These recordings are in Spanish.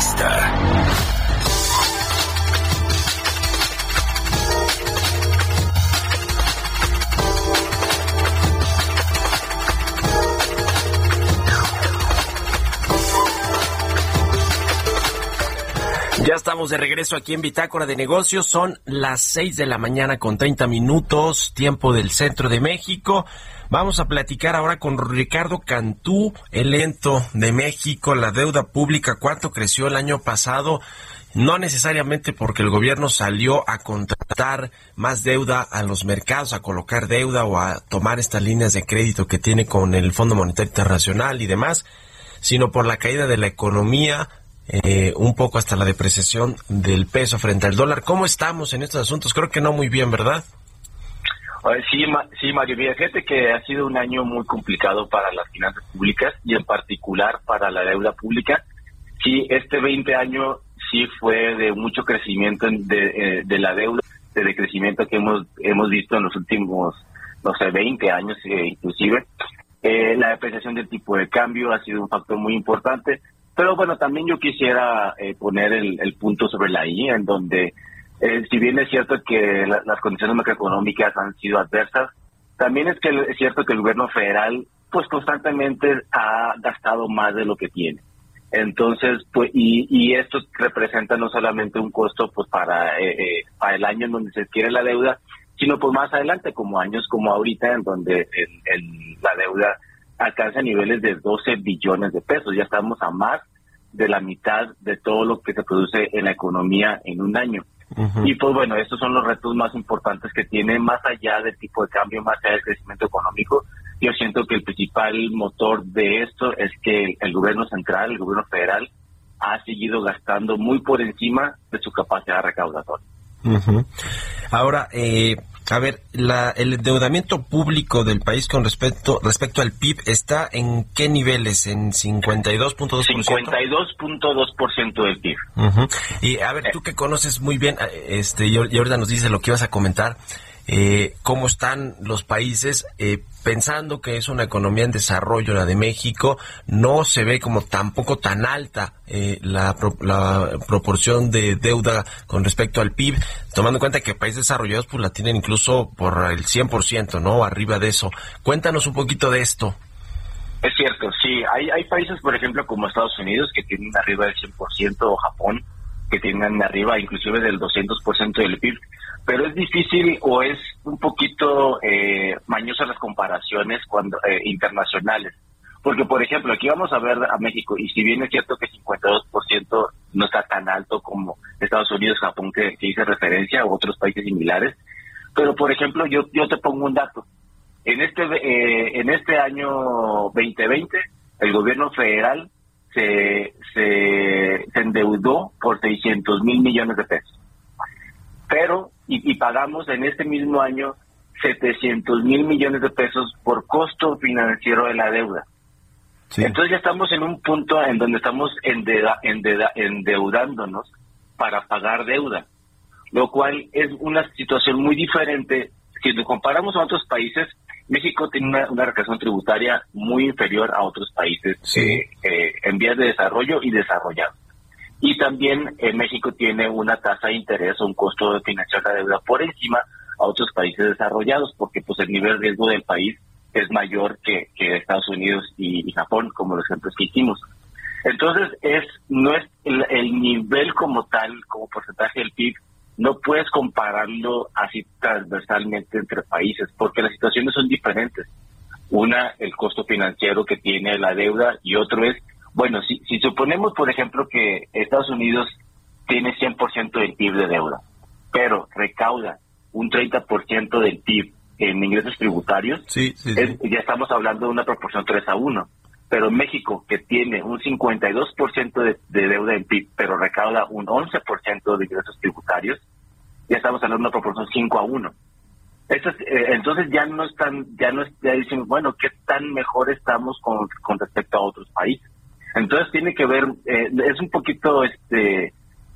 место. Ya estamos de regreso aquí en Bitácora de Negocios. Son las 6 de la mañana con 30 minutos, tiempo del centro de México. Vamos a platicar ahora con Ricardo Cantú, el ento de México, la deuda pública, cuánto creció el año pasado. No necesariamente porque el gobierno salió a contratar más deuda a los mercados, a colocar deuda o a tomar estas líneas de crédito que tiene con el Fondo Monetario Internacional y demás, sino por la caída de la economía, eh, un poco hasta la depreciación del peso frente al dólar. ¿Cómo estamos en estos asuntos? Creo que no muy bien, ¿verdad? Sí, Ma- sí, Mario, mira, fíjate que ha sido un año muy complicado para las finanzas públicas y en particular para la deuda pública. Sí, este 20 año sí fue de mucho crecimiento en- de, eh, de la deuda, de decrecimiento que hemos hemos visto en los últimos, no sé, 20 años eh, inclusive. Eh, la depreciación del tipo de cambio ha sido un factor muy importante, pero bueno, también yo quisiera eh, poner el, punto sobre la I, en donde eh, si bien es cierto que la- las condiciones macroeconómicas han sido adversas, también es que es cierto que el gobierno federal pues constantemente ha gastado más de lo que tiene. Entonces, pues, y, y esto representa no solamente un costo pues para, eh, eh, para el año en donde se adquiere la deuda, sino pues más adelante, como años como ahorita, en donde el- la deuda alcanza niveles de 12 billones de pesos. Ya estamos a más de la mitad de todo lo que se produce en la economía en un año. Y pues bueno, estos son los retos más importantes que tiene, más allá del tipo de cambio, más allá del crecimiento económico. Yo siento que el principal motor de esto es que el gobierno central, el gobierno federal, ha seguido gastando muy por encima de su capacidad recaudatoria. Ahora, eh, a ver, la, el endeudamiento público del país con respecto respecto al PIB está en qué niveles? ¿En 52.2%? 52.2% del PIB. Y a ver, tú que conoces muy bien, eh, este, y, ahor- y ahorita nos dices lo que ibas a comentar, eh, cómo están los países, eh, pensando que es una economía en desarrollo la de México, no se ve como tampoco tan alta eh, la, pro- la proporción de deuda con respecto al PIB, tomando en cuenta que países desarrollados pues la tienen incluso por el 100%, ¿no? Arriba de eso. Cuéntanos un poquito de esto. Es cierto, sí. Hay, hay países, por ejemplo, como Estados Unidos, que tienen arriba del 100%, o Japón, que tienen arriba inclusive del 200% del PIB. Pero es difícil o es un poquito eh, mañosa las comparaciones cuando eh, internacionales. Porque, por ejemplo, aquí vamos a ver a México, y si bien es cierto que 52% no está tan alto como Estados Unidos, Japón, que, que hice referencia, u otros países similares, pero, por ejemplo, yo, yo te pongo un dato. En este eh, en este año 2020 el gobierno federal se, se, se endeudó por 600 mil millones de pesos. Pero, y, y pagamos en este mismo año 700 mil millones de pesos por costo financiero de la deuda. Entonces ya estamos en un punto en donde estamos endeudándonos para pagar deuda, lo cual es una situación muy diferente. Si lo comparamos a otros países, México tiene una, una recaudación tributaria muy inferior a otros países eh, eh, en vías de desarrollo y desarrollados. Y también eh, México tiene una tasa de interés o un costo de financiar la deuda por encima a otros países desarrollados, porque pues el nivel de riesgo del país es mayor que, que Estados Unidos y, y Japón, como los ejemplos que hicimos. Entonces, es no es el, el nivel como tal, como porcentaje del PIB, no puedes compararlo así transversalmente entre países, porque las situaciones son diferentes. Una, el costo financiero que tiene la deuda, y otro es, bueno, si, si suponemos, por ejemplo, que Estados Unidos tiene 100% del PIB de deuda, pero recauda un 30% del PIB en ingresos tributarios, Sí, sí, es- ya estamos hablando de una proporción 3 a 1. Pero México, que tiene un 52% de, de deuda en PIB, pero recauda un 11% de ingresos tributarios, ya estamos hablando de una proporción 5 a 1. Eh, entonces ya no están, ya no ya dicen, bueno, ¿qué tan mejor estamos con, con respecto a otros países? Entonces tiene que ver, eh, es un poquito, este,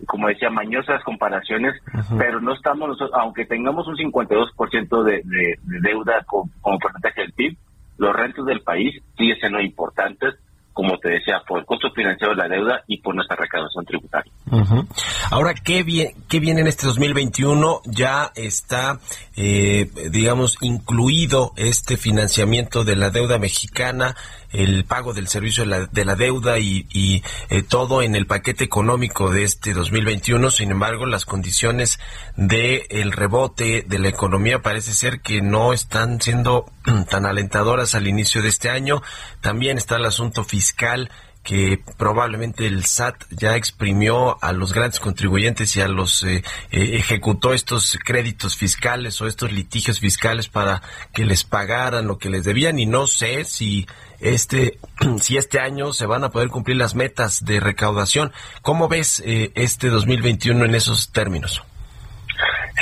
como decía, mañosas comparaciones, pero no estamos, nosotros, aunque tengamos un 52% de, de, de deuda como, como porcentaje del PIB, los rentos del país siguen siendo importantes como te decía, por el costo financiero de la deuda y por nuestra recaudación tributaria. Ahora, ¿qué, bien, ¿qué viene en este 2021? Ya está, eh, digamos, incluido este financiamiento de la deuda mexicana, el pago del servicio de la, de la deuda y, eh, todo en el paquete económico de este 2021. Sin embargo, las condiciones de el rebote de la economía parece ser que no están siendo tan alentadoras al inicio de este año. También está el asunto fiscal que probablemente el SAT ya exprimió a los grandes contribuyentes y a los eh, eh, ejecutó estos créditos fiscales o estos litigios fiscales para que les pagaran lo que les debían y no sé si este si este año se van a poder cumplir las metas de recaudación. ¿Cómo ves eh, este 2021 en esos términos?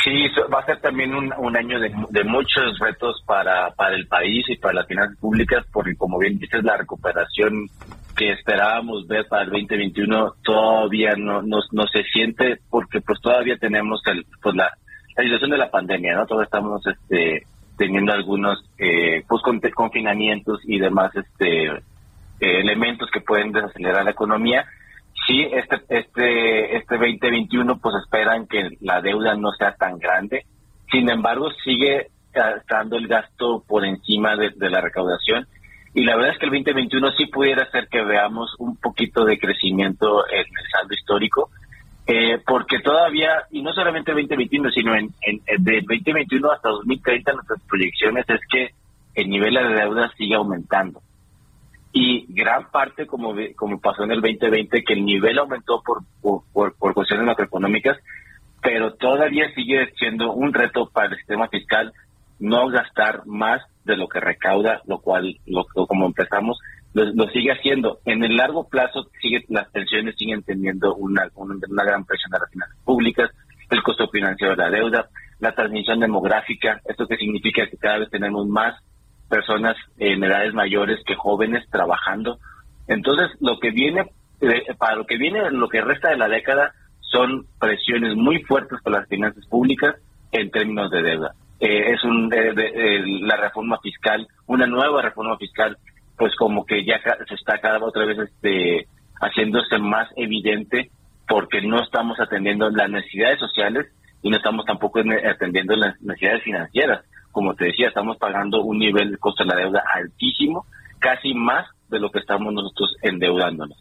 Sí, va a ser también un, año de, de, muchos retos para, para el país y para las finanzas públicas, porque como bien dices, la recuperación que esperábamos ver para el 2021 todavía no, no, no se siente, porque pues todavía tenemos el, pues la, la situación de la pandemia, ¿no? Todavía estamos este, teniendo algunos eh, pues confinamientos y demás este eh, elementos que pueden desacelerar la economía sí, este, este, este 2021 pues esperan que la deuda no sea tan grande. Sin embargo, sigue estando el gasto por encima de, la recaudación. Y la verdad es que el 2021 sí pudiera ser que veamos un poquito de crecimiento en el saldo histórico, eh, porque todavía, y no solamente el 2021, sino en, en, de 2021 hasta 2030 nuestras proyecciones es que el nivel de deuda sigue aumentando y gran parte, como, como pasó en el 2020, que el nivel aumentó por, por, por, cuestiones macroeconómicas, pero todavía sigue siendo un reto para el sistema fiscal no gastar más de lo que recauda, lo cual, lo, como empezamos, lo, sigue haciendo. En el largo plazo, sigue las pensiones siguen teniendo una, una, gran presión a las finanzas públicas, el costo financiero de la deuda, la transmisión demográfica, esto que significa que cada vez tenemos más personas en edades mayores que jóvenes trabajando. Entonces, lo que viene, eh, para lo que viene, lo que resta de la década, son presiones muy fuertes para las finanzas públicas en términos de deuda. Eh, es un, la reforma fiscal, una nueva reforma fiscal, pues como que ya se está cada otra vez este, haciéndose más evidente porque no estamos atendiendo las necesidades sociales y no estamos tampoco atendiendo las necesidades financieras como te decía, estamos pagando un nivel de costo de la deuda altísimo, casi más de lo que estamos nosotros endeudándonos.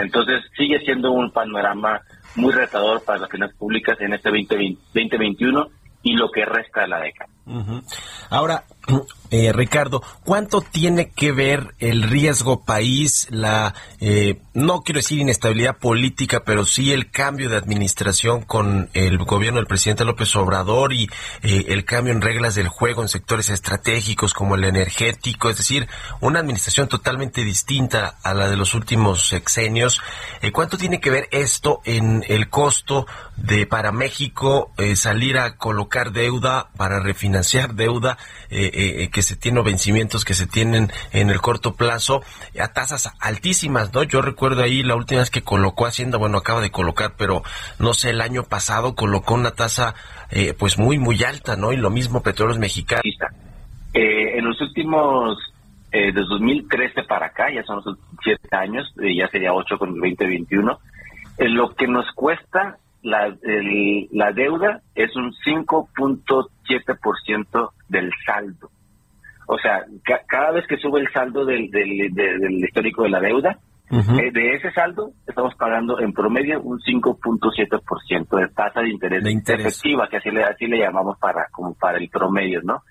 Entonces sigue siendo un panorama muy retador para las finanzas públicas en este 2020, 2021 y lo que resta de la década. Ahora, eh, Ricardo, ¿cuánto tiene que ver el riesgo país, la, eh, no quiero decir inestabilidad política, pero sí el cambio de administración con el gobierno del presidente López Obrador y eh, el cambio en reglas del juego en sectores estratégicos como el energético, es decir, una administración totalmente distinta a la de los últimos sexenios? ¿Cuánto tiene que ver esto en el costo de para México salir a colocar deuda para refinanciar deuda? Eh, que se tienen vencimientos que se tienen en el corto plazo a tasas altísimas, ¿no? Yo recuerdo ahí la última vez que colocó Hacienda, bueno, acaba de colocar, pero no sé, el año pasado colocó una tasa eh, pues muy, muy alta, ¿no? Y lo mismo Petróleos Mexicanos. Eh, en los últimos, eh, desde 2013 para acá, ya son los siete años, eh, ya sería ocho con el 2021, lo que nos cuesta la, la deuda es un 5.7% del saldo. O sea, cada vez que sube el saldo del, del, histórico de la deuda, eh, de ese saldo estamos pagando en promedio un 5.7% de tasa de interés, de interés, efectiva, que así le, así le llamamos para, como para el promedio, ¿no?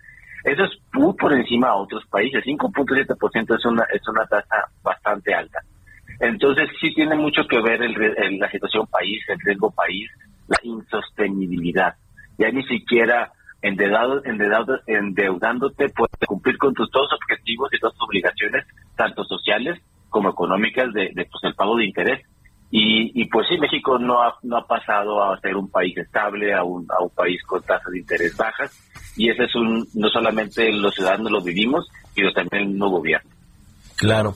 Eso es muy por encima a otros países. 5.7% es una, es una tasa bastante alta. Entonces sí tiene mucho que ver el, la situación país, el riesgo país, la insostenibilidad. Ya ni siquiera endeudado, endeudado, endeudándote puedes cumplir con tus dos objetivos y dos obligaciones, tanto sociales como económicas de, pues el pago de interés. Y, y, pues sí, México no ha, no ha pasado a ser un país estable, a un, país con tasas de interés bajas, y ese es un, no solamente los ciudadanos lo vivimos, sino también el nuevo gobierno. Claro.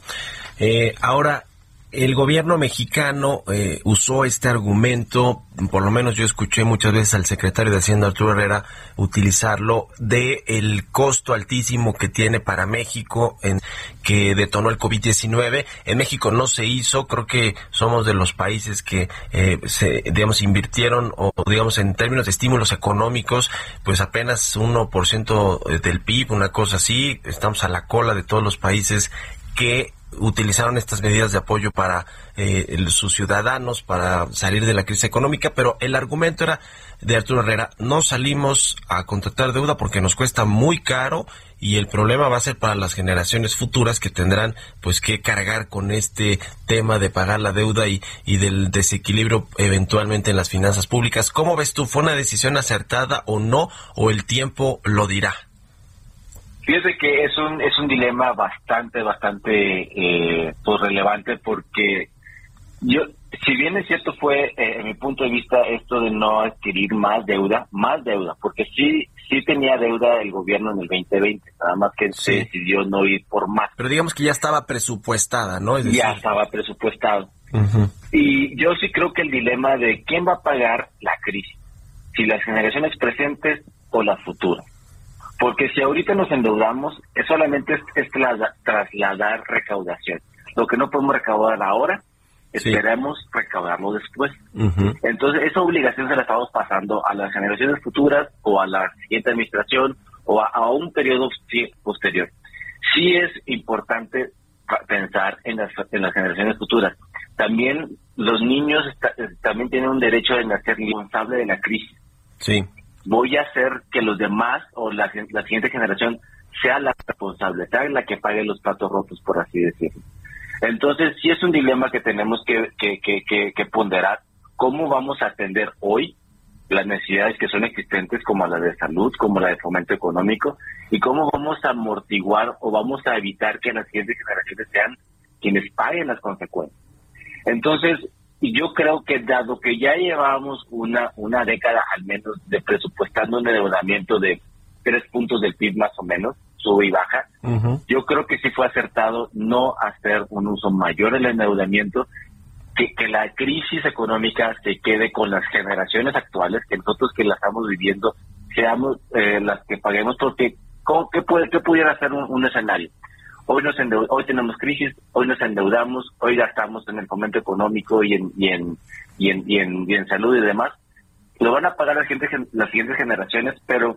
Eh, ahora, el gobierno mexicano eh, usó este argumento, por lo menos yo escuché muchas veces al secretario de Hacienda Arturo Herrera utilizarlo de el costo altísimo que tiene para México en que detonó el COVID-19. En México no se hizo, creo que somos de los países que eh, se digamos invirtieron o digamos en términos de estímulos económicos, pues apenas 1% del PIB, una cosa así, estamos a la cola de todos los países que utilizaron estas medidas de apoyo para eh, sus ciudadanos, para salir de la crisis económica, pero el argumento era de Arturo Herrera, no salimos a contratar deuda porque nos cuesta muy caro y el problema va a ser para las generaciones futuras que tendrán pues que cargar con este tema de pagar la deuda y, y del desequilibrio eventualmente en las finanzas públicas. ¿Cómo ves tú? ¿Fue una decisión acertada o no? ¿O el tiempo lo dirá? Fíjese que es un es un dilema bastante bastante eh, pues relevante porque yo si bien es cierto fue eh, en mi punto de vista esto de no adquirir más deuda más deuda porque sí sí tenía deuda el gobierno en el 2020 nada más que se decidió no ir por más. Pero digamos que ya estaba presupuestada no ya estaba presupuestado. Y yo sí creo que el dilema de quién va a pagar la crisis si las generaciones presentes o las futuras porque si ahorita nos endeudamos, es solamente es, trasladar recaudación. Lo que no podemos recaudar ahora, esperemos recaudarlo después. Entonces, esa obligación se la estamos pasando a las generaciones futuras o a la siguiente administración o a, un periodo posterior. Sí es importante pensar en las, en las generaciones futuras. También los niños también tienen un derecho de nacer responsable de la crisis. Sí voy a hacer que los demás o la, siguiente generación sea la responsable, sea la que pague los platos rotos, por así decirlo. Entonces, sí es un dilema que tenemos que, que, que, que, ponderar cómo vamos a atender hoy las necesidades que son existentes, como la de salud, como la de fomento económico, y cómo vamos a amortiguar o vamos a evitar que las siguientes generaciones sean quienes paguen las consecuencias. Entonces, y yo creo que dado que ya llevamos una, una década al menos de presupuestando un endeudamiento de tres puntos del PIB más o menos, sube y baja, yo creo que sí fue acertado no hacer un uso mayor del endeudamiento, que, que la crisis económica se quede con las generaciones actuales, que nosotros que la estamos viviendo seamos eh, las que paguemos, porque ¿qué, puede, qué pudiera ser un escenario? Hoy, nos hoy tenemos crisis, hoy nos endeudamos, hoy gastamos en el fomento económico y en, y en, y en, y en, salud y demás. Lo van a pagar la gente, las siguientes generaciones, pero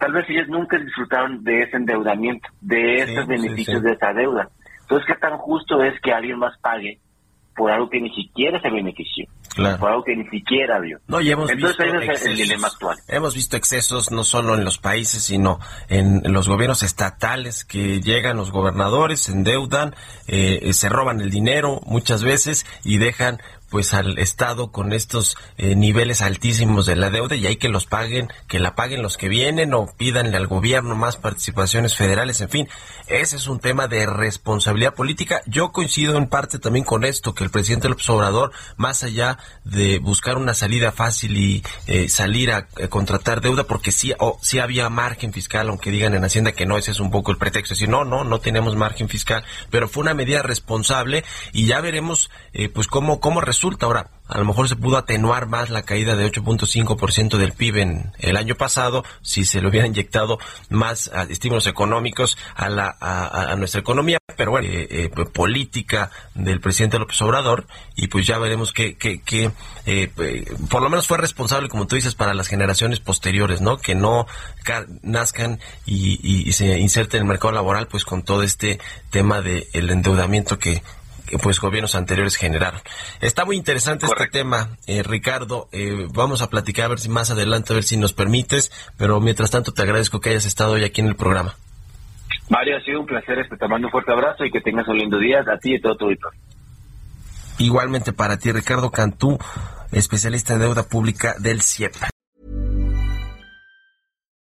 tal vez ellos nunca disfrutaron de ese endeudamiento, de esos beneficios de esa deuda. Entonces, ¿qué tan justo es que alguien más pague por algo que ni siquiera se benefició? Por algo que ni siquiera vio. No, y hemos Entonces, visto el dilema actual. Hemos visto excesos no solo en los países, sino en, los gobiernos estatales que llegan los gobernadores, se endeudan, eh, se roban el dinero muchas veces y dejan pues al Estado con estos eh, niveles altísimos de la deuda y hay que los paguen, que la paguen los que vienen o pídanle al gobierno más participaciones federales, en fin, ese es un tema de responsabilidad política. Yo coincido en parte también con esto, que el presidente López Obrador, más allá de buscar una salida fácil y eh, salir a, contratar deuda, porque sí, o sí había margen fiscal, aunque digan en Hacienda que no, ese es un poco el pretexto, es decir, no, no, no tenemos margen fiscal, pero fue una medida responsable y ya veremos eh, pues cómo, cómo resulta. Ahora, a lo mejor se pudo atenuar más la caída de 8.5% del PIB en el año pasado si se le hubiera inyectado más ah, estímulos económicos a, la, a, nuestra economía, pero bueno, eh, eh, política del presidente López Obrador y pues ya veremos que, que, que eh, por lo menos fue responsable, como tú dices, para las generaciones posteriores, ¿no? Que no nazcan y, se inserten en el mercado laboral pues con todo este tema del el endeudamiento que, pues gobiernos anteriores generaron. Está muy interesante este tema, eh, Ricardo. Eh, vamos a platicar a ver si más adelante, a ver si nos permites, pero mientras tanto te agradezco que hayas estado hoy aquí en el programa. Mario, ha sido un placer. Este, te mando un fuerte abrazo y que tengas un lindo día a ti y a todo tu equipo. Igualmente para ti, Ricardo Cantú, especialista en deuda pública del CIEP.